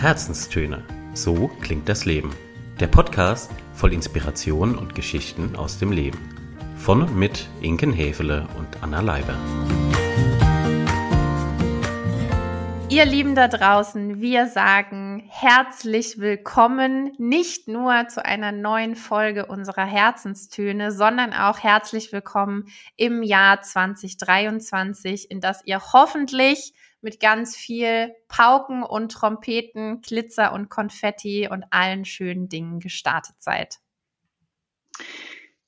Herzenstöne. So klingt das Leben. Der Podcast voll Inspiration und Geschichten aus dem Leben. Von und mit Inken Hefele und Anna Leiber. Ihr Lieben da draußen, wir sagen herzlich willkommen nicht nur zu einer neuen Folge unserer Herzenstöne, sondern auch herzlich willkommen im Jahr 2023, in das ihr hoffentlich mit ganz viel Pauken und Trompeten, Glitzer und Konfetti und allen schönen Dingen gestartet seid.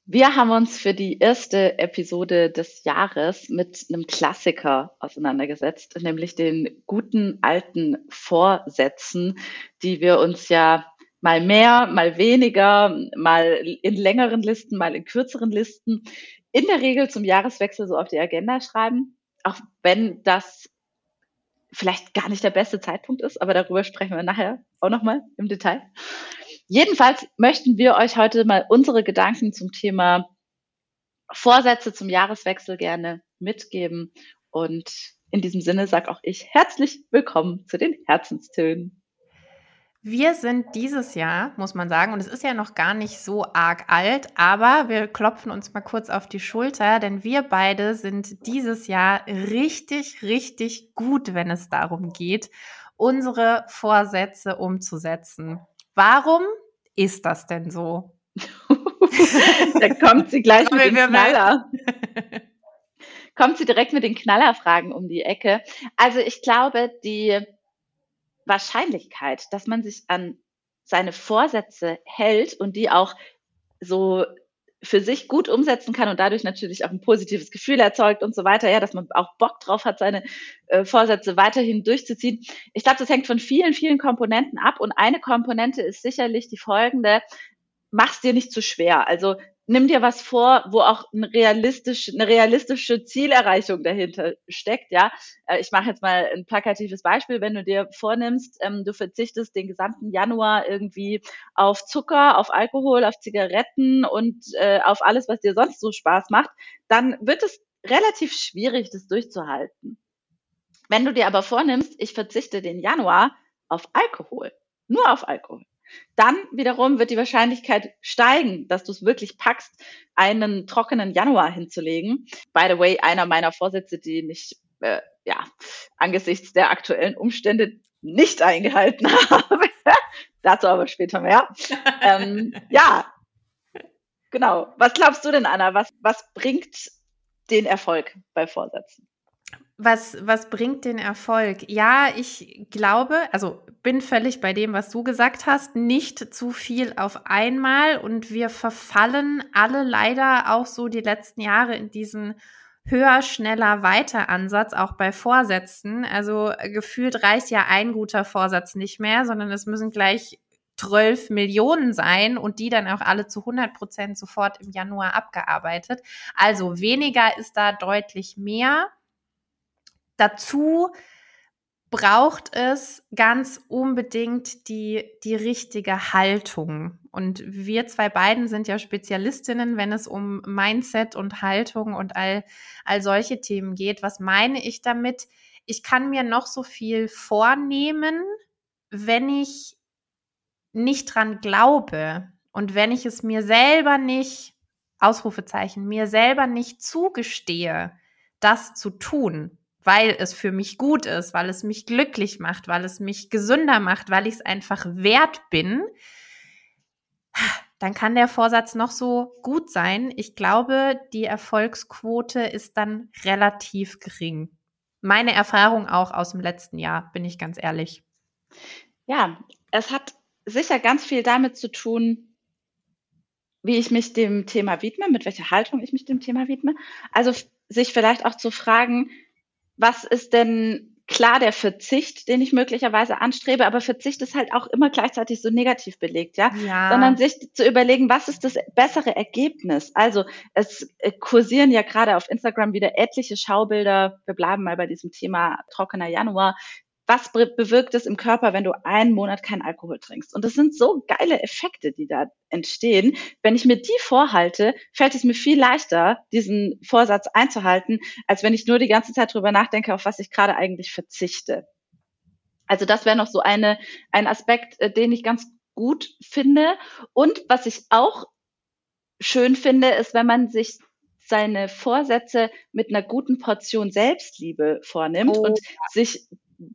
Wir haben uns für die erste Episode des Jahres mit einem Klassiker auseinandergesetzt, nämlich den guten alten Vorsätzen, die wir uns ja mal mehr, mal weniger, mal in längeren Listen, mal in kürzeren Listen, in der Regel zum Jahreswechsel so auf die Agenda schreiben, auch wenn das vielleicht gar nicht der beste Zeitpunkt ist, aber darüber sprechen wir nachher auch nochmal im Detail. Jedenfalls möchten wir euch heute mal unsere Gedanken zum Thema Vorsätze zum Jahreswechsel gerne mitgeben. Und in diesem Sinne sage auch ich herzlich willkommen zu den Herzenstönen. Wir sind dieses Jahr, muss man sagen, und es ist ja noch gar nicht so arg alt, aber wir klopfen uns mal kurz auf die Schulter, denn wir beide sind dieses Jahr richtig, richtig gut, wenn es darum geht, unsere Vorsätze umzusetzen. Warum ist das denn so? da kommt sie gleich mit dem Knaller. kommt sie direkt mit den Knallerfragen um die Ecke. Also ich glaube, die Wahrscheinlichkeit, dass man sich an seine Vorsätze hält und die auch so für sich gut umsetzen kann und dadurch natürlich auch ein positives Gefühl erzeugt und so weiter, ja, dass man auch Bock drauf hat, seine äh, Vorsätze weiterhin durchzuziehen. Ich glaube, das hängt von vielen, vielen Komponenten ab und eine Komponente ist sicherlich die folgende, mach's dir nicht zu schwer. Also nimm dir was vor, wo auch ein realistisch, eine realistische Zielerreichung dahinter steckt. Ja, äh, ich mache jetzt mal ein plakatives Beispiel. Wenn du dir vornimmst, ähm, du verzichtest den gesamten Januar irgendwie auf Zucker, auf Alkohol, auf Zigaretten und äh, auf alles, was dir sonst so Spaß macht, dann wird es relativ schwierig, das durchzuhalten. Wenn du dir aber vornimmst, ich verzichte den Januar auf Alkohol, nur auf Alkohol, dann wiederum wird die Wahrscheinlichkeit steigen, dass du es wirklich packst, einen trockenen Januar hinzulegen. By the way, einer meiner Vorsätze, die nicht, äh, ja, angesichts der aktuellen Umstände nicht eingehalten habe. Dazu aber später mehr. ähm, ja, genau. Was glaubst du denn, Anna? Was, was bringt den Erfolg bei Vorsätzen? Was, was bringt den Erfolg? Ja, ich glaube, also bin völlig bei dem, was du gesagt hast, nicht zu viel auf einmal und wir verfallen alle leider auch so die letzten Jahre in diesen höher, schneller, weiter Ansatz, auch bei Vorsätzen. Also gefühlt reicht ja ein guter Vorsatz nicht mehr, sondern es müssen gleich 12 Millionen sein und die dann auch alle zu 100 Prozent sofort im Januar abgearbeitet. Also weniger ist da deutlich mehr. Dazu braucht es ganz unbedingt die, die richtige Haltung. Und wir zwei beiden sind ja Spezialistinnen, wenn es um Mindset und Haltung und all, all solche Themen geht. Was meine ich damit? Ich kann mir noch so viel vornehmen, wenn ich nicht dran glaube und wenn ich es mir selber nicht, Ausrufezeichen, mir selber nicht zugestehe, das zu tun, weil es für mich gut ist, weil es mich glücklich macht, weil es mich gesünder macht, weil ich es einfach wert bin, dann kann der Vorsatz noch so gut sein. Ich glaube, die Erfolgsquote ist dann relativ gering. Meine Erfahrung auch aus dem letzten Jahr, bin ich ganz ehrlich. Ja, es hat sicher ganz viel damit zu tun, wie ich mich dem Thema widme, mit welcher Haltung ich mich dem Thema widme. Also sich vielleicht auch zu fragen, was ist denn klar der Verzicht, den ich möglicherweise anstrebe, aber Verzicht ist halt auch immer gleichzeitig so negativ belegt, ja? ja. Sondern sich zu überlegen, was ist das bessere Ergebnis? Also es äh, kursieren ja gerade auf Instagram wieder etliche Schaubilder. Wir bleiben mal bei diesem Thema trockener Januar, was bewirkt es im Körper, wenn du einen Monat keinen Alkohol trinkst? Und das sind so geile Effekte, die da entstehen. Wenn ich mir die vorhalte, fällt es mir viel leichter, diesen Vorsatz einzuhalten, als wenn ich nur die ganze Zeit drüber nachdenke, auf was ich gerade eigentlich verzichte. Also das wäre noch so eine, ein Aspekt, äh, den ich ganz gut finde. Und was ich auch schön finde, ist, wenn man sich seine Vorsätze mit einer guten Portion Selbstliebe vornimmt oh. und sich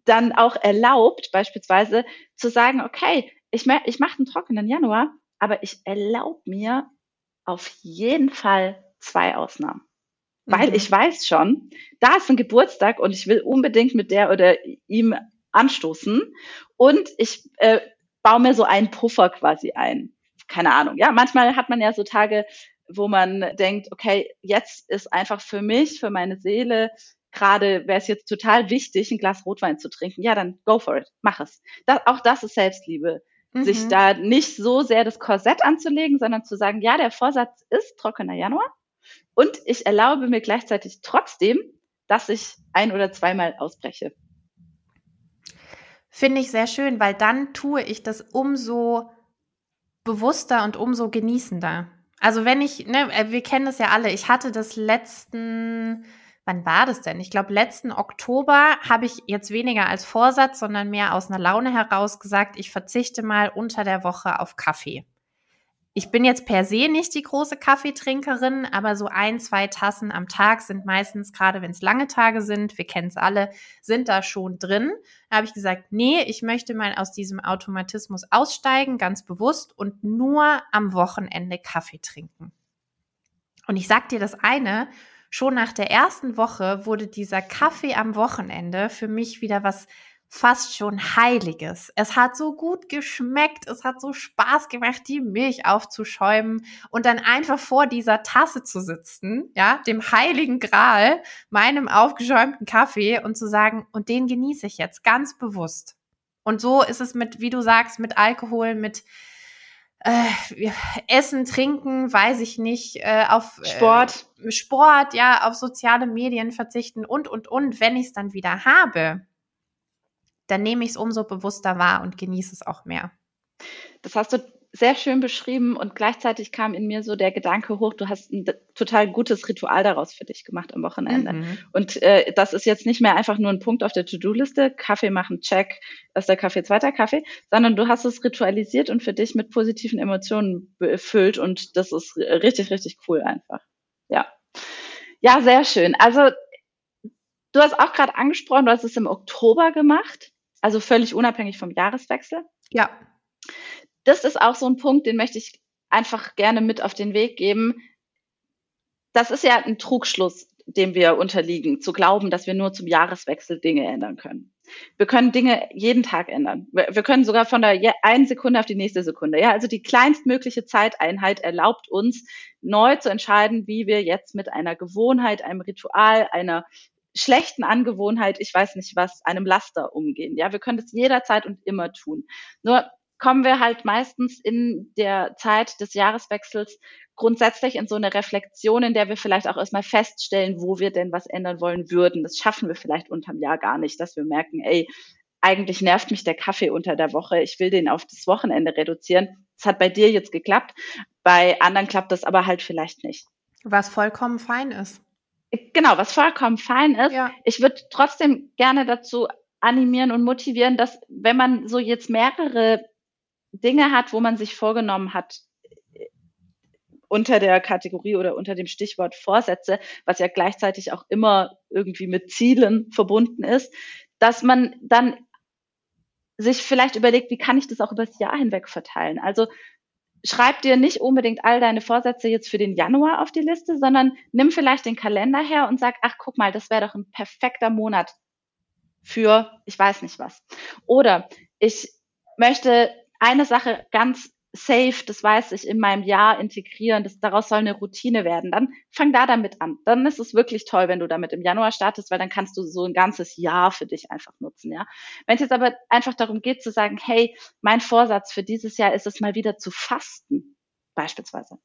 dann auch erlaubt, beispielsweise zu sagen, okay, ich, ich mache einen trockenen Januar, aber ich erlaube mir auf jeden Fall zwei Ausnahmen. Mhm. Weil ich weiß schon, da ist ein Geburtstag und ich will unbedingt mit der oder ihm anstoßen und ich äh, baue mir so einen Puffer quasi ein. Keine Ahnung. Ja, manchmal hat man ja so Tage, wo man denkt, okay, jetzt ist einfach für mich, für meine Seele, gerade wäre es jetzt total wichtig, ein Glas Rotwein zu trinken. Ja, dann go for it, mach es. Das, auch das ist Selbstliebe. Mhm. Sich da nicht so sehr das Korsett anzulegen, sondern zu sagen, ja, der Vorsatz ist trockener Januar und ich erlaube mir gleichzeitig trotzdem, dass ich ein oder zweimal ausbreche. Finde ich sehr schön, weil dann tue ich das umso bewusster und umso genießender. Also wenn ich, ne, äh, wir kennen das ja alle, ich hatte das letzten, wann war das denn? Ich glaube, letzten Oktober habe ich jetzt weniger als Vorsatz, sondern mehr aus einer Laune heraus gesagt, ich verzichte mal unter der Woche auf Kaffee. Ich bin jetzt per se nicht die große Kaffeetrinkerin, aber so ein, zwei Tassen am Tag sind meistens, gerade wenn es lange Tage sind, wir kennen es alle, sind da schon drin. Da habe ich gesagt, nee, ich möchte mal aus diesem Automatismus aussteigen, ganz bewusst und nur am Wochenende Kaffee trinken. Und ich sag dir das eine, schon nach der ersten Woche wurde dieser Kaffee am Wochenende für mich wieder was fast schon Heiliges. Es hat so gut geschmeckt, es hat so Spaß gemacht, die Milch aufzuschäumen und dann einfach vor dieser Tasse zu sitzen, ja, dem heiligen Gral, meinem aufgeschäumten Kaffee und zu sagen, und den genieße ich jetzt ganz bewusst. Und so ist es mit, wie du sagst, mit Alkohol, mit äh, Essen, Trinken, weiß ich nicht, äh, auf äh, Sport. Äh, Sport, ja, auf soziale Medien verzichten und, und, und, wenn ich es dann wieder habe, dann nehme ich es umso bewusster wahr und genieße es auch mehr. Das hast du sehr schön beschrieben und gleichzeitig kam in mir so der Gedanke hoch, du hast ein total gutes Ritual daraus für dich gemacht am Wochenende. Mhm. Und äh, das ist jetzt nicht mehr einfach nur ein Punkt auf der To-Do-Liste, Kaffee machen, check, erster Kaffee, zweiter Kaffee, sondern du hast es ritualisiert und für dich mit positiven Emotionen befüllt und das ist richtig, richtig cool einfach. Ja. Ja, sehr schön. Also du hast auch gerade angesprochen, du hast es im Oktober gemacht. Also völlig unabhängig vom Jahreswechsel. Ja. Das ist auch so ein Punkt, den möchte ich einfach gerne mit auf den Weg geben. Das ist ja ein Trugschluss, dem wir unterliegen, zu glauben, dass wir nur zum Jahreswechsel Dinge ändern können. Wir können Dinge jeden Tag ändern. Wir können sogar von der einen Sekunde auf die nächste Sekunde. Ja, also die kleinstmögliche Zeiteinheit erlaubt uns, neu zu entscheiden, wie wir jetzt mit einer Gewohnheit, einem Ritual, einer schlechten Angewohnheit, ich weiß nicht was, einem Laster umgehen. Ja, wir können das jederzeit und immer tun. Nur kommen wir halt meistens in der Zeit des Jahreswechsels grundsätzlich in so eine Reflexion, in der wir vielleicht auch erstmal feststellen, wo wir denn was ändern wollen würden. Das schaffen wir vielleicht unterm Jahr gar nicht, dass wir merken, ey, eigentlich nervt mich der Kaffee unter der Woche, ich will den auf das Wochenende reduzieren. Das hat bei dir jetzt geklappt, bei anderen klappt das aber halt vielleicht nicht. Was vollkommen fein ist. Genau, was vollkommen fein ist. Ja. Ich würde trotzdem gerne dazu animieren und motivieren, dass wenn man so jetzt mehrere Dinge hat, wo man sich vorgenommen hat, unter der Kategorie oder unter dem Stichwort Vorsätze, was ja gleichzeitig auch immer irgendwie mit Zielen verbunden ist, dass man dann sich vielleicht überlegt, wie kann ich das auch übers Jahr hinweg verteilen? Also schreib dir nicht unbedingt all deine Vorsätze jetzt für den Januar auf die Liste, sondern nimm vielleicht den Kalender her und sag, ach guck mal, das wäre doch ein perfekter Monat für ich weiß nicht was. Oder ich möchte eine Sache ganz safe, das weiß ich, in meinem Jahr integrieren, das, daraus soll eine Routine werden, dann fang da damit an. Dann ist es wirklich toll, wenn du damit im Januar startest, weil dann kannst du so ein ganzes Jahr für dich einfach nutzen, ja. Wenn es jetzt aber einfach darum geht zu sagen, hey, mein Vorsatz für dieses Jahr ist es mal wieder zu fasten, beispielsweise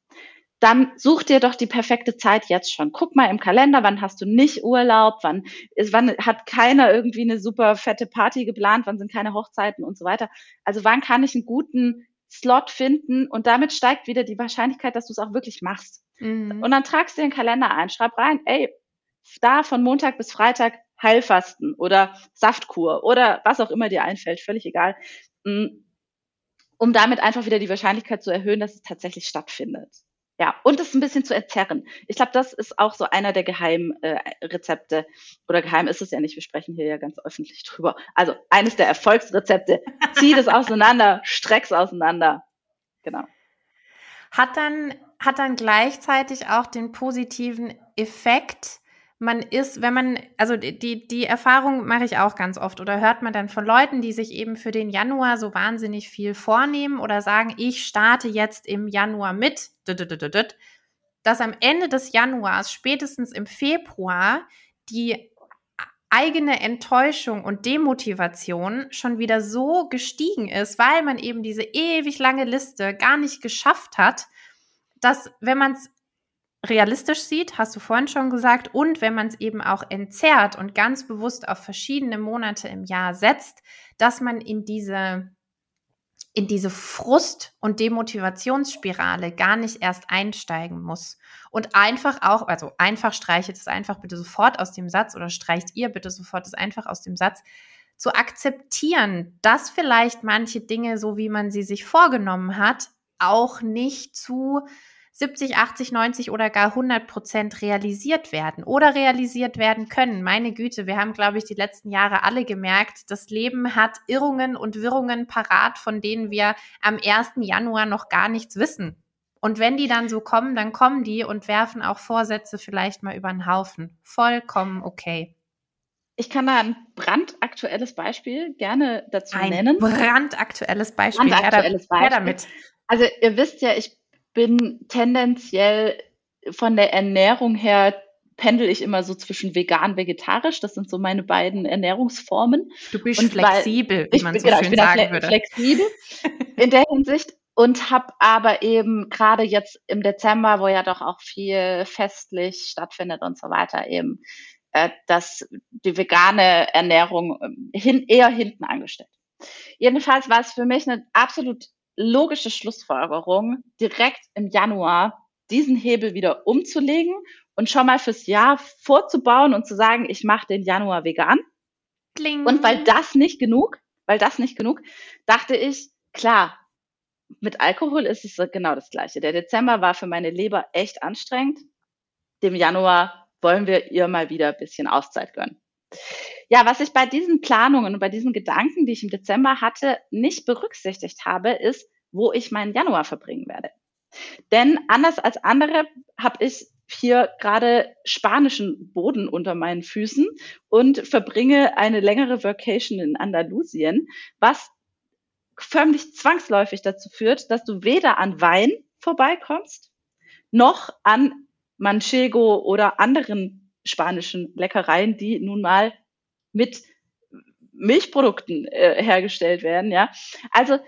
dann such dir doch die perfekte Zeit jetzt schon. Guck mal im Kalender, wann hast du nicht Urlaub, wann, ist, wann hat keiner irgendwie eine super fette Party geplant, wann sind keine Hochzeiten und so weiter. Also wann kann ich einen guten Slot finden und damit steigt wieder die Wahrscheinlichkeit, dass du es auch wirklich machst. Mhm. Und dann tragst du den Kalender ein, schreib rein, ey, da von Montag bis Freitag Heilfasten oder Saftkur oder was auch immer dir einfällt, völlig egal, mm, um damit einfach wieder die Wahrscheinlichkeit zu erhöhen, dass es tatsächlich stattfindet. Ja, und es ein bisschen zu erzerren. Ich glaube, das ist auch so einer der Geheimrezepte. Äh, Oder geheim ist es ja nicht, wir sprechen hier ja ganz öffentlich drüber. Also eines der Erfolgsrezepte. Zieh das auseinander, streck's auseinander. Genau. Hat dann, hat dann gleichzeitig auch den positiven Effekt, man ist, wenn man, also die, die Erfahrung mache ich auch ganz oft oder hört man dann von Leuten, die sich eben für den Januar so wahnsinnig viel vornehmen oder sagen, ich starte jetzt im Januar mit, dass am Ende des Januars, spätestens im Februar, die eigene Enttäuschung und Demotivation schon wieder so gestiegen ist, weil man eben diese ewig lange Liste gar nicht geschafft hat, dass wenn man es realistisch sieht, hast du vorhin schon gesagt, und wenn man es eben auch entzerrt und ganz bewusst auf verschiedene Monate im Jahr setzt, dass man in diese in diese Frust- und Demotivationsspirale gar nicht erst einsteigen muss. Und einfach auch, also einfach streichet es einfach bitte sofort aus dem Satz oder streicht ihr bitte sofort es einfach aus dem Satz, zu akzeptieren, dass vielleicht manche Dinge, so wie man sie sich vorgenommen hat, auch nicht zu 70, 80, 90 oder gar 100 Prozent realisiert werden oder realisiert werden können. Meine Güte, wir haben, glaube ich, die letzten Jahre alle gemerkt, das Leben hat Irrungen und Wirrungen parat, von denen wir am 1. Januar noch gar nichts wissen. Und wenn die dann so kommen, dann kommen die und werfen auch Vorsätze vielleicht mal über den Haufen. Vollkommen okay. Ich kann da ein brandaktuelles Beispiel gerne dazu ein nennen. Brandaktuelles Beispiel. Brandaktuelles Beispiel. Ja, damit. Also ihr wisst ja, ich bin tendenziell von der Ernährung her pendel ich immer so zwischen vegan, vegetarisch. Das sind so meine beiden Ernährungsformen. Du bist und flexibel, wie man so genau, schön sagen würde. Flexibel in der Hinsicht und habe aber eben gerade jetzt im Dezember, wo ja doch auch viel festlich stattfindet und so weiter, eben äh, dass die vegane Ernährung ähm, hin, eher hinten angestellt. Jedenfalls war es für mich eine absolut logische Schlussfolgerung, direkt im Januar diesen Hebel wieder umzulegen und schon mal fürs Jahr vorzubauen und zu sagen, ich mache den Januar vegan. Kling. Und weil das nicht genug, weil das nicht genug, dachte ich, klar, mit Alkohol ist es genau das Gleiche. Der Dezember war für meine Leber echt anstrengend. Dem Januar wollen wir ihr mal wieder ein bisschen Auszeit gönnen. Ja, was ich bei diesen Planungen und bei diesen Gedanken, die ich im Dezember hatte, nicht berücksichtigt habe, ist, wo ich meinen Januar verbringen werde. Denn anders als andere habe ich hier gerade spanischen Boden unter meinen Füßen und verbringe eine längere Vacation in Andalusien, was förmlich zwangsläufig dazu führt, dass du weder an Wein vorbeikommst, noch an Manchego oder anderen spanischen Leckereien, die nun mal mit Milchprodukten äh, hergestellt werden, ja. Also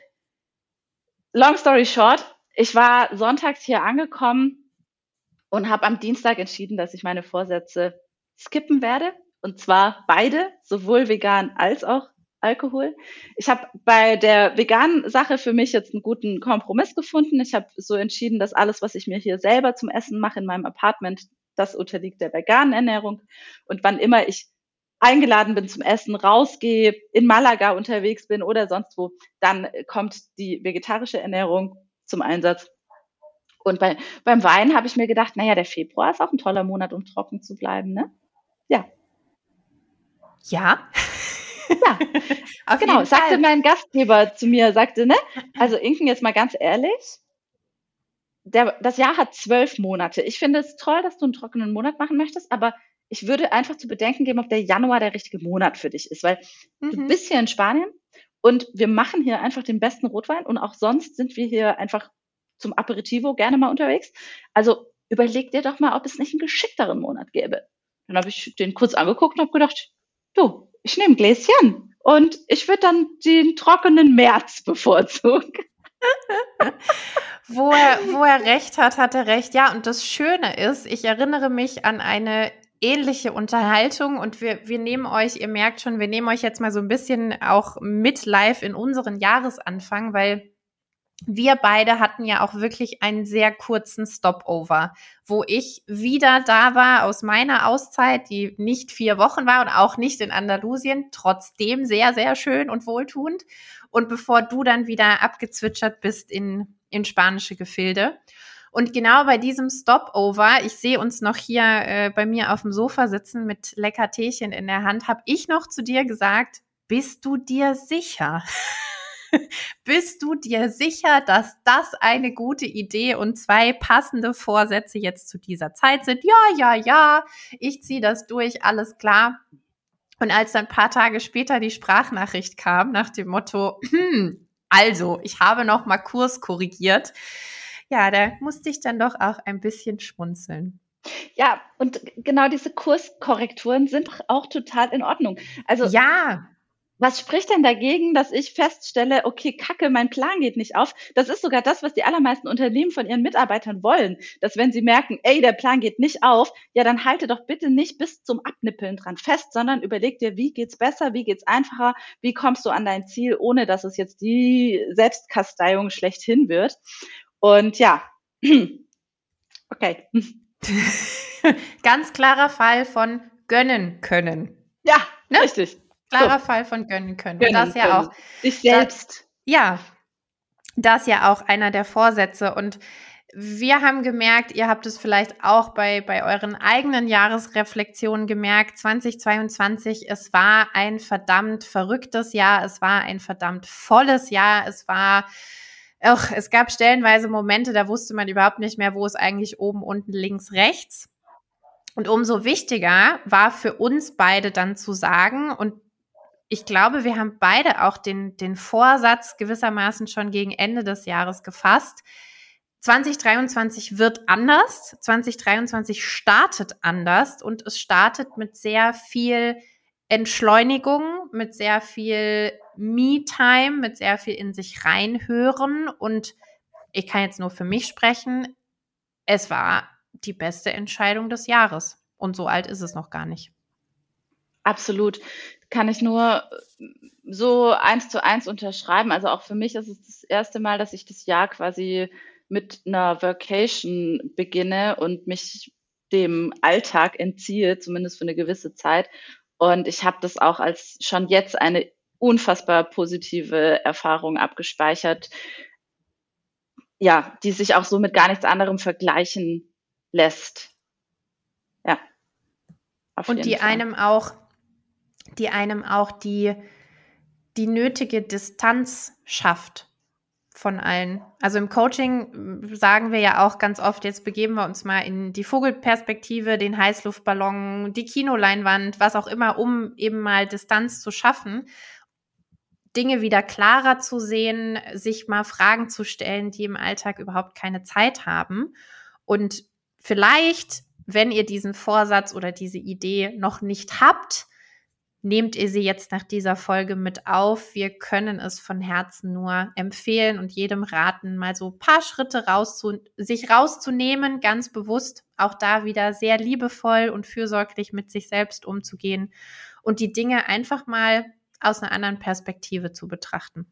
long story short, ich war sonntags hier angekommen und habe am Dienstag entschieden, dass ich meine Vorsätze skippen werde und zwar beide, sowohl vegan als auch Alkohol. Ich habe bei der veganen Sache für mich jetzt einen guten Kompromiss gefunden. Ich habe so entschieden, dass alles, was ich mir hier selber zum Essen mache in meinem Apartment, das unterliegt der veganen Ernährung. Und wann immer ich eingeladen bin zum Essen, rausgehe, in Malaga unterwegs bin oder sonst wo, dann kommt die vegetarische Ernährung zum Einsatz. Und bei, beim Wein habe ich mir gedacht, naja, der Februar ist auch ein toller Monat, um trocken zu bleiben, ne? Ja. Ja. Ja, Auf genau. Sagte Fall. mein Gastgeber zu mir, sagte, ne? Also Inken, jetzt mal ganz ehrlich, der, das Jahr hat zwölf Monate. Ich finde es toll, dass du einen trockenen Monat machen möchtest, aber ich würde einfach zu bedenken geben, ob der Januar der richtige Monat für dich ist, weil mhm. du bist hier in Spanien und wir machen hier einfach den besten Rotwein und auch sonst sind wir hier einfach zum Aperitivo gerne mal unterwegs. Also überleg dir doch mal, ob es nicht einen geschickteren Monat gäbe. Dann habe ich den kurz angeguckt und habe gedacht, du, ich nehme Gläschen und ich würde dann den trockenen März bevorzugen. wo, er, wo er recht hat, hat er recht. Ja, und das Schöne ist, ich erinnere mich an eine ähnliche Unterhaltung und wir, wir nehmen euch, ihr merkt schon, wir nehmen euch jetzt mal so ein bisschen auch mit live in unseren Jahresanfang, weil wir beide hatten ja auch wirklich einen sehr kurzen Stopover, wo ich wieder da war aus meiner Auszeit, die nicht vier Wochen war und auch nicht in Andalusien, trotzdem sehr, sehr schön und wohltuend. Und bevor du dann wieder abgezwitschert bist in, in spanische Gefilde. Und genau bei diesem Stopover, ich sehe uns noch hier äh, bei mir auf dem Sofa sitzen mit lecker Teechen in der Hand, habe ich noch zu dir gesagt, bist du dir sicher? Bist du dir sicher, dass das eine gute Idee und zwei passende Vorsätze jetzt zu dieser Zeit sind? Ja, ja, ja, ich ziehe das durch, alles klar. Und als dann ein paar Tage später die Sprachnachricht kam nach dem Motto, hm, also, ich habe noch mal Kurs korrigiert. Ja, da musste ich dann doch auch ein bisschen schmunzeln. Ja, und genau diese Kurskorrekturen sind auch total in Ordnung. Also ja. Was spricht denn dagegen, dass ich feststelle, okay, kacke, mein Plan geht nicht auf? Das ist sogar das, was die allermeisten Unternehmen von ihren Mitarbeitern wollen. Dass wenn sie merken, ey, der Plan geht nicht auf, ja, dann halte doch bitte nicht bis zum Abnippeln dran fest, sondern überleg dir, wie geht's besser, wie geht's einfacher, wie kommst du an dein Ziel, ohne dass es jetzt die Selbstkasteiung schlechthin wird. Und ja, okay. Ganz klarer Fall von gönnen können. Ja, ne? richtig. Klarer so. Fall von gönnen können. Gönnen das ja können. auch. Sich selbst. Das, ja, das ja auch einer der Vorsätze. Und wir haben gemerkt, ihr habt es vielleicht auch bei, bei euren eigenen Jahresreflexionen gemerkt, 2022, es war ein verdammt verrücktes Jahr, es war ein verdammt volles Jahr, es war, ach, es gab stellenweise Momente, da wusste man überhaupt nicht mehr, wo es eigentlich oben, unten, links, rechts. Und umso wichtiger war für uns beide dann zu sagen, und ich glaube, wir haben beide auch den, den Vorsatz gewissermaßen schon gegen Ende des Jahres gefasst. 2023 wird anders. 2023 startet anders und es startet mit sehr viel Entschleunigung, mit sehr viel Me-Time, mit sehr viel in sich reinhören. Und ich kann jetzt nur für mich sprechen. Es war die beste Entscheidung des Jahres. Und so alt ist es noch gar nicht. Absolut kann ich nur äh, so eins zu eins unterschreiben. Also auch für mich ist es das erste Mal, dass ich das Jahr quasi mit einer Vacation beginne und mich dem Alltag entziehe, zumindest für eine gewisse Zeit. Und ich habe das auch als schon jetzt eine unfassbar positive Erfahrung abgespeichert, ja, die sich auch so mit gar nichts anderem vergleichen lässt. Ja. Und die Fall. einem auch die einem auch die, die nötige Distanz schafft von allen. Also im Coaching äh, sagen wir ja auch ganz oft, jetzt begeben wir uns mal in die Vogelperspektive, den Heißluftballon, die Kinoleinwand, was auch immer, um eben mal Distanz zu schaffen, Dinge wieder klarer zu sehen, sich mal Fragen zu stellen, die im Alltag überhaupt keine Zeit haben. Und vielleicht, wenn ihr diesen Vorsatz oder diese Idee noch nicht habt, nehmt ihr sie jetzt nach dieser Folge mit auf. Wir können es von Herzen nur empfehlen und jedem raten, mal so ein paar Schritte rauszu sich rauszunehmen, ganz bewusst, auch da wieder sehr liebevoll und fürsorglich mit sich selbst umzugehen und die Dinge einfach mal aus einer anderen Perspektive zu betrachten.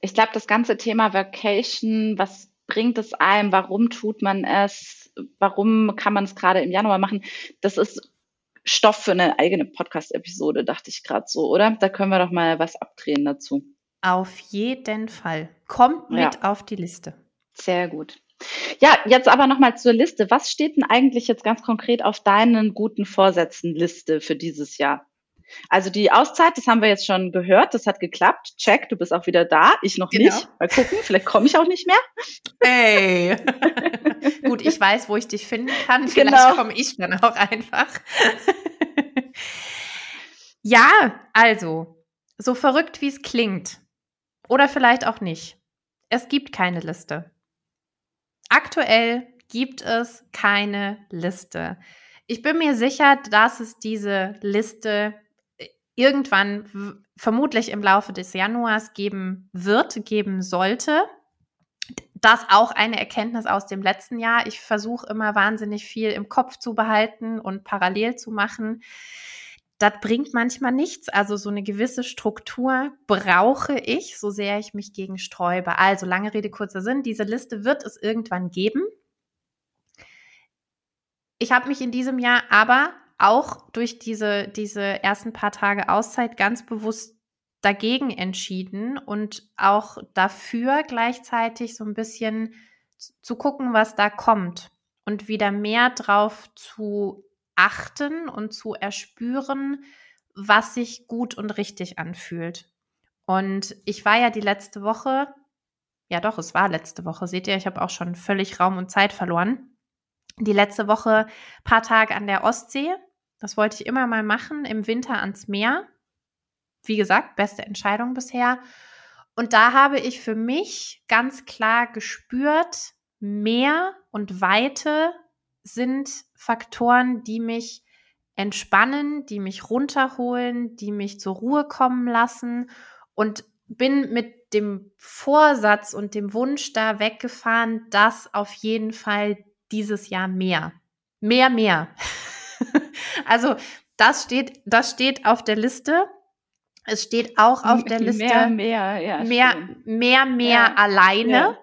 Ich glaube, das ganze Thema Vacation, was bringt es einem, warum tut man es, warum kann man es gerade im Januar machen, das ist Stoff für eine eigene Podcast-Episode, dachte ich gerade so, oder? Da können wir doch mal was abdrehen dazu. Auf jeden Fall. Kommt mit ja. auf die Liste. Sehr gut. Ja, jetzt aber nochmal zur Liste. Was steht denn eigentlich jetzt ganz konkret auf deinen guten Vorsätzen-Liste für dieses Jahr? Also die Auszeit, das haben wir jetzt schon gehört, das hat geklappt. Check, du bist auch wieder da, ich noch genau. nicht. Mal gucken, vielleicht komme ich auch nicht mehr. Hey. Gut, ich weiß, wo ich dich finden kann. Vielleicht genau. komme ich dann auch einfach. ja, also, so verrückt wie es klingt. Oder vielleicht auch nicht. Es gibt keine Liste. Aktuell gibt es keine Liste. Ich bin mir sicher, dass es diese Liste irgendwann vermutlich im Laufe des Januars geben wird, geben sollte. Das auch eine Erkenntnis aus dem letzten Jahr. Ich versuche immer wahnsinnig viel im Kopf zu behalten und parallel zu machen. das bringt manchmal nichts. Also so eine gewisse Struktur brauche ich, so sehr ich mich gegen sträube. Also lange Rede, kurzer Sinn, diese Liste wird es irgendwann geben. Ich habe mich in diesem Jahr aber auch durch diese, diese ersten paar Tage Auszeit ganz bewusst dagegen entschieden und auch dafür gleichzeitig so ein bisschen zu gucken, was da kommt und wieder mehr drauf zu achten und zu erspüren, was sich gut und richtig anfühlt. Und ich war ja die letzte Woche, ja doch, es war letzte Woche, seht ihr, ich habe auch schon völlig Raum und Zeit verloren. Die letzte Woche paar Tage an der Ostsee. Das wollte ich immer mal machen, im Winter ans Meer. Wie gesagt, beste Entscheidung bisher. Und da habe ich für mich ganz klar gespürt, Meer und Weite sind Faktoren, die mich entspannen, die mich runterholen, die mich zur Ruhe kommen lassen und bin mit dem Vorsatz und dem Wunsch da weggefahren, dass auf jeden Fall dieses Jahr mehr. Mehr, mehr. also das steht, das steht auf der Liste. Es steht auch auf der Liste. Mehr, mehr, ja. Mehr, mehr, mehr ja. alleine. Ja.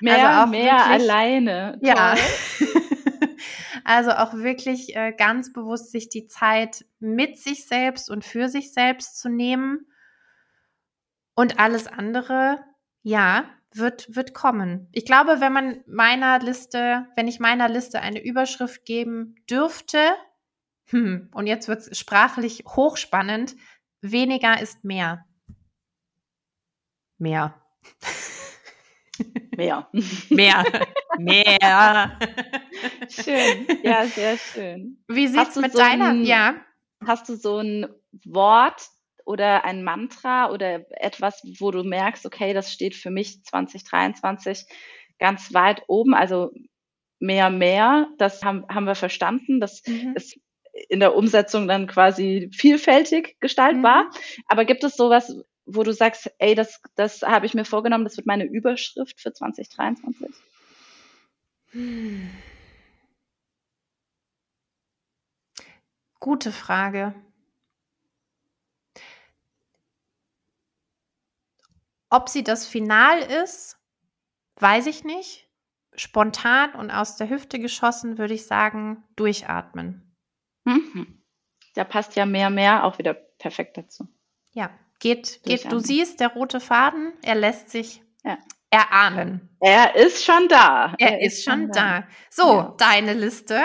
Mehr, also mehr wirklich, alleine. Toll. Ja. also auch wirklich äh, ganz bewusst sich die Zeit mit sich selbst und für sich selbst zu nehmen. Und alles andere, ja, wird, wird kommen. Ich glaube, wenn man meiner Liste, wenn ich meiner Liste eine Überschrift geben dürfte, hm, und jetzt wird es sprachlich hochspannend, weniger ist mehr. Mehr. Mehr. Mehr. Mehr. Schön. Ja, sehr schön. Wie sieht's mit so deiner? Ein, ja. Hast du so ein Wort oder ein Mantra oder etwas, wo du merkst, okay, das steht für mich 2023 ganz weit oben, also mehr, mehr, das haben, haben wir verstanden. Das mhm. ist in der Umsetzung dann quasi vielfältig gestaltbar. Mhm. Aber gibt es sowas, wo du sagst, ey, das, das habe ich mir vorgenommen, das wird meine Überschrift für 2023? Gute Frage. Ob sie das Final ist, weiß ich nicht. Spontan und aus der Hüfte geschossen würde ich sagen, durchatmen. Mhm. Da passt ja mehr, mehr auch wieder perfekt dazu. Ja, Geht, geht, du siehst, der rote Faden, er lässt sich ja. erahnen. Er ist schon da. Er, er ist, ist, schon da. da. So, ja. deine Liste.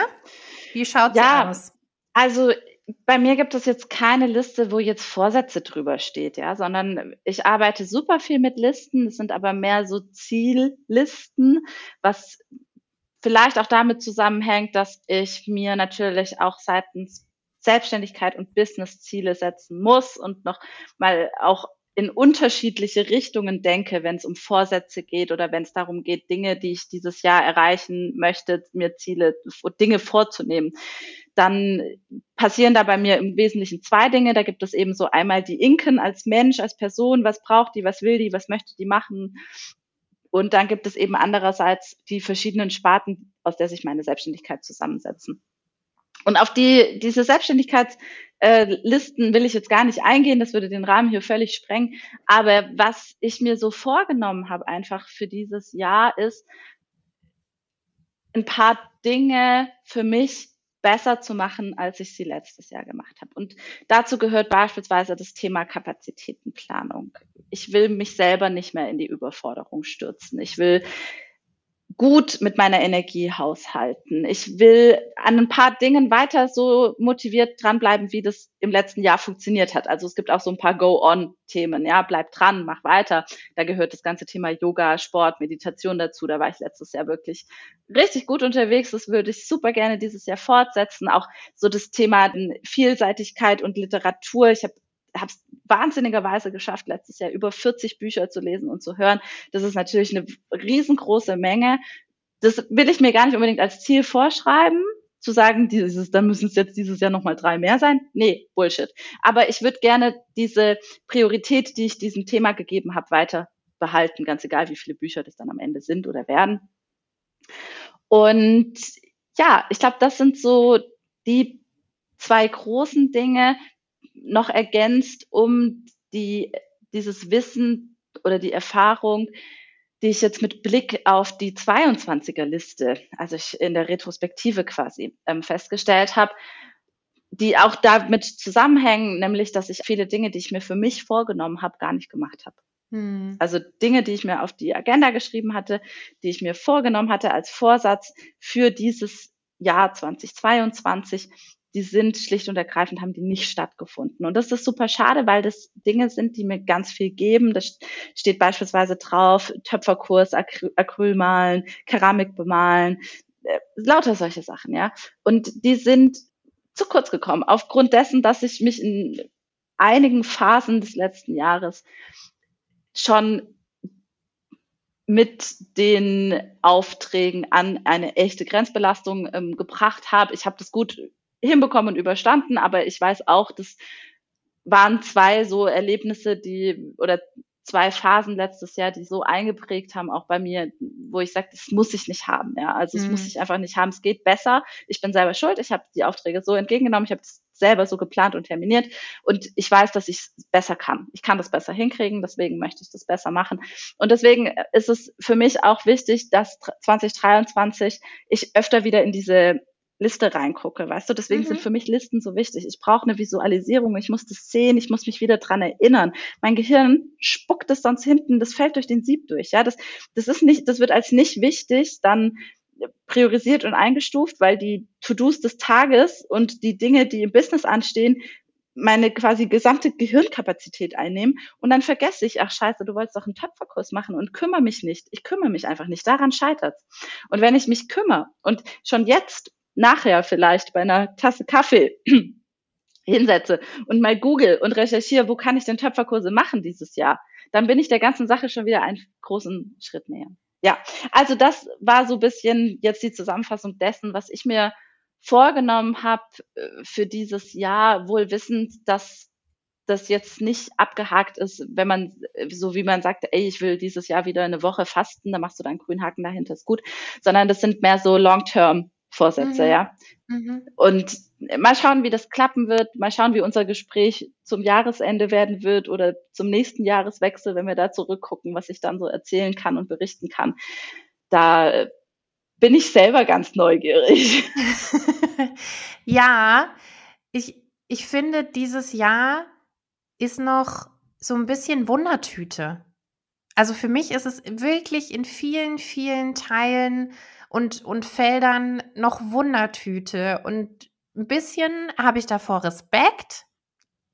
Wie schaut ja, aus? Also bei mir gibt es jetzt keine Liste, wo jetzt Vorsätze drüber steht, ja, sondern ich arbeite super viel mit Listen. Es sind aber mehr so Ziellisten, was vielleicht auch damit zusammenhängt, dass ich mir natürlich auch seitens Selbstständigkeit und Business-Ziele setzen muss und noch mal auch in unterschiedliche Richtungen denke, wenn es um Vorsätze geht oder wenn es darum geht, Dinge, die ich dieses Jahr erreichen möchte, mir Ziele, Dinge vorzunehmen, dann passieren da bei mir im Wesentlichen zwei Dinge. Da gibt es eben so einmal die Inken als Mensch, als Person, was braucht die, was will die, was möchte die machen. Und dann gibt es eben andererseits die verschiedenen Sparten, aus der sich meine Selbstständigkeit zusammensetzen. Und auf die, diese Selbstständigkeitslisten äh, will ich jetzt gar nicht eingehen, das würde den Rahmen hier völlig sprengen. Aber was ich mir so vorgenommen habe einfach für dieses Jahr ist, ein paar Dinge für mich besser zu machen, als ich sie letztes Jahr gemacht habe. Und dazu gehört beispielsweise das Thema Kapazitätenplanung. Ich will mich selber nicht mehr in die Überforderung stürzen. Ich will gut mit meiner Energie haushalten. Ich will an ein paar Dingen weiter so motiviert dranbleiben, wie das im letzten Jahr funktioniert hat. Also es gibt auch so ein paar Go-on-Themen. Ja, bleib dran, mach weiter. Da gehört das ganze Thema Yoga, Sport, Meditation dazu. Da war ich letztes Jahr wirklich richtig gut unterwegs. Das würde ich super gerne dieses Jahr fortsetzen. Auch so das Thema Vielseitigkeit und Literatur. Ich habe habe es wahnsinnigerweise geschafft, letztes Jahr über 40 Bücher zu lesen und zu hören. Das ist natürlich eine riesengroße Menge. Das will ich mir gar nicht unbedingt als Ziel vorschreiben, zu sagen, dieses, dann müssen es jetzt dieses Jahr nochmal drei mehr sein. Nee, Bullshit. Aber ich würde gerne diese Priorität, die ich diesem Thema gegeben habe, weiter behalten, ganz egal, wie viele Bücher das dann am Ende sind oder werden. Und ja, ich glaube, das sind so die zwei großen Dinge, noch ergänzt um die, dieses Wissen oder die Erfahrung, die ich jetzt mit Blick auf die 22er Liste, also ich in der Retrospektive quasi ähm, festgestellt habe, die auch damit zusammenhängen, nämlich dass ich viele Dinge, die ich mir für mich vorgenommen habe, gar nicht gemacht habe. Hm. Also Dinge, die ich mir auf die Agenda geschrieben hatte, die ich mir vorgenommen hatte als Vorsatz für dieses Jahr 2022, die sind schlicht und ergreifend, haben die nicht stattgefunden. Und das ist super schade, weil das Dinge sind, die mir ganz viel geben. Das steht beispielsweise drauf, Töpferkurs, Acrylmalen, Keramik bemalen, äh, lauter solche Sachen, ja. Und die sind zu kurz gekommen, aufgrund dessen, dass ich mich in einigen Phasen des letzten Jahres schon mit den Aufträgen an eine echte Grenzbelastung ähm, gebracht habe. Ich habe das gut hinbekommen und überstanden, aber ich weiß auch, das waren zwei so Erlebnisse, die oder zwei Phasen letztes Jahr, die so eingeprägt haben, auch bei mir, wo ich sage, das muss ich nicht haben. Ja, also es mhm. muss ich einfach nicht haben. Es geht besser. Ich bin selber schuld. Ich habe die Aufträge so entgegengenommen. Ich habe es selber so geplant und terminiert und ich weiß, dass ich es besser kann. Ich kann das besser hinkriegen. Deswegen möchte ich das besser machen. Und deswegen ist es für mich auch wichtig, dass 2023 ich öfter wieder in diese Liste reingucke, weißt du? Deswegen mhm. sind für mich Listen so wichtig. Ich brauche eine Visualisierung, ich muss das sehen, ich muss mich wieder dran erinnern. Mein Gehirn spuckt es sonst hinten, das fällt durch den Sieb durch, ja? Das, das ist nicht, das wird als nicht wichtig dann priorisiert und eingestuft, weil die To-Dos des Tages und die Dinge, die im Business anstehen, meine quasi gesamte Gehirnkapazität einnehmen und dann vergesse ich, ach scheiße, du wolltest doch einen Töpferkurs machen und kümmere mich nicht. Ich kümmere mich einfach nicht. Daran scheitert's. Und wenn ich mich kümmere und schon jetzt nachher vielleicht bei einer Tasse Kaffee hinsetze und mal google und recherchiere, wo kann ich denn Töpferkurse machen dieses Jahr, dann bin ich der ganzen Sache schon wieder einen großen Schritt näher. Ja, also das war so ein bisschen jetzt die Zusammenfassung dessen, was ich mir vorgenommen habe äh, für dieses Jahr, wohl wissend, dass das jetzt nicht abgehakt ist, wenn man, so wie man sagt, ey, ich will dieses Jahr wieder eine Woche fasten, dann machst du deinen grünen Haken dahinter, ist gut, sondern das sind mehr so Long-Term Vorsätze, mhm. ja. Mhm. Und mal schauen, wie das klappen wird, mal schauen, wie unser Gespräch zum Jahresende werden wird oder zum nächsten Jahreswechsel, wenn wir da zurückgucken, was ich dann so erzählen kann und berichten kann. Da bin ich selber ganz neugierig. ja, ich, ich finde, dieses Jahr ist noch so ein bisschen Wundertüte. Also für mich ist es wirklich in vielen, vielen Teilen und, und Feldern noch Wundertüte. Und ein bisschen habe ich davor Respekt.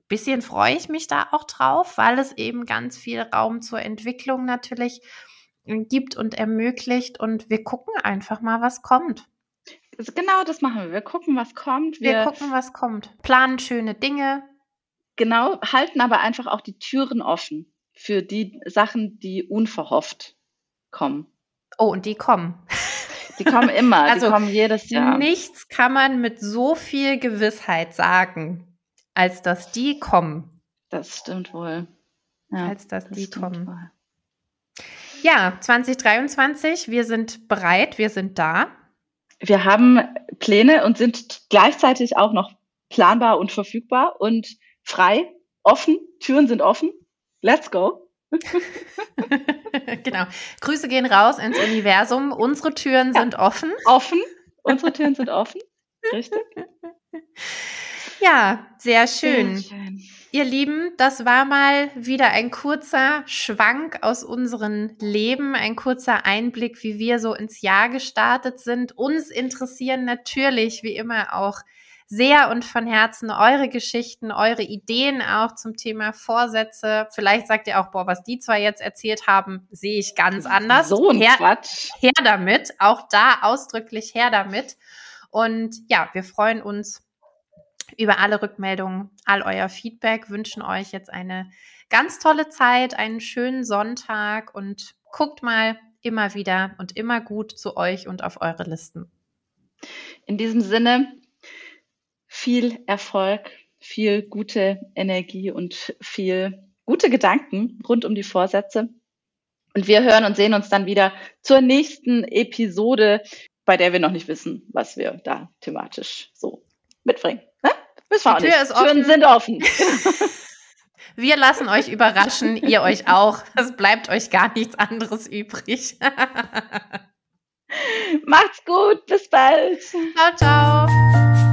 Ein bisschen freue ich mich da auch drauf, weil es eben ganz viel Raum zur Entwicklung natürlich gibt und ermöglicht. Und wir gucken einfach mal, was kommt. Genau, das machen wir. Wir gucken, was kommt. Wir, wir gucken, was kommt. Planen schöne Dinge. Genau, halten aber einfach auch die Türen offen für die Sachen, die unverhofft kommen. Oh, und die kommen. Die kommen immer, also, die kommen jedes Jahr. Nichts kann man mit so viel Gewissheit sagen, als dass die kommen. Das stimmt wohl. Ja, als dass das die kommen. Wohl. Ja, 2023, wir sind bereit, wir sind da. Wir haben Pläne und sind gleichzeitig auch noch planbar und verfügbar und frei, offen. Türen sind offen. Let's go. genau. Grüße gehen raus ins Universum. Unsere Türen ja. sind offen. Offen. Unsere Türen sind offen. Richtig. Ja, sehr schön. sehr schön. Ihr Lieben, das war mal wieder ein kurzer Schwank aus unserem Leben, ein kurzer Einblick, wie wir so ins Jahr gestartet sind. Uns interessieren natürlich wie immer auch sehr und von Herzen eure Geschichten, eure Ideen auch zum Thema Vorsätze. Vielleicht sagt ihr auch, boah, was die zwei jetzt erzählt haben, sehe ich ganz anders. So ein her, Quatsch. Her damit. Auch da ausdrücklich her damit. Und ja, wir freuen uns über alle Rückmeldungen, all euer Feedback, wünschen euch jetzt eine ganz tolle Zeit, einen schönen Sonntag und guckt mal immer wieder und immer gut zu euch und auf eure Listen. In diesem Sinne, viel Erfolg, viel gute Energie und viel gute Gedanken rund um die Vorsätze. Und wir hören und sehen uns dann wieder zur nächsten Episode, bei der wir noch nicht wissen, was wir da thematisch so mitbringen. Ne? Wissen wir Tür ist offen. Türen sind offen. Wir lassen euch überraschen, ihr euch auch. Es bleibt euch gar nichts anderes übrig. Macht's gut, bis bald. Ciao, ciao.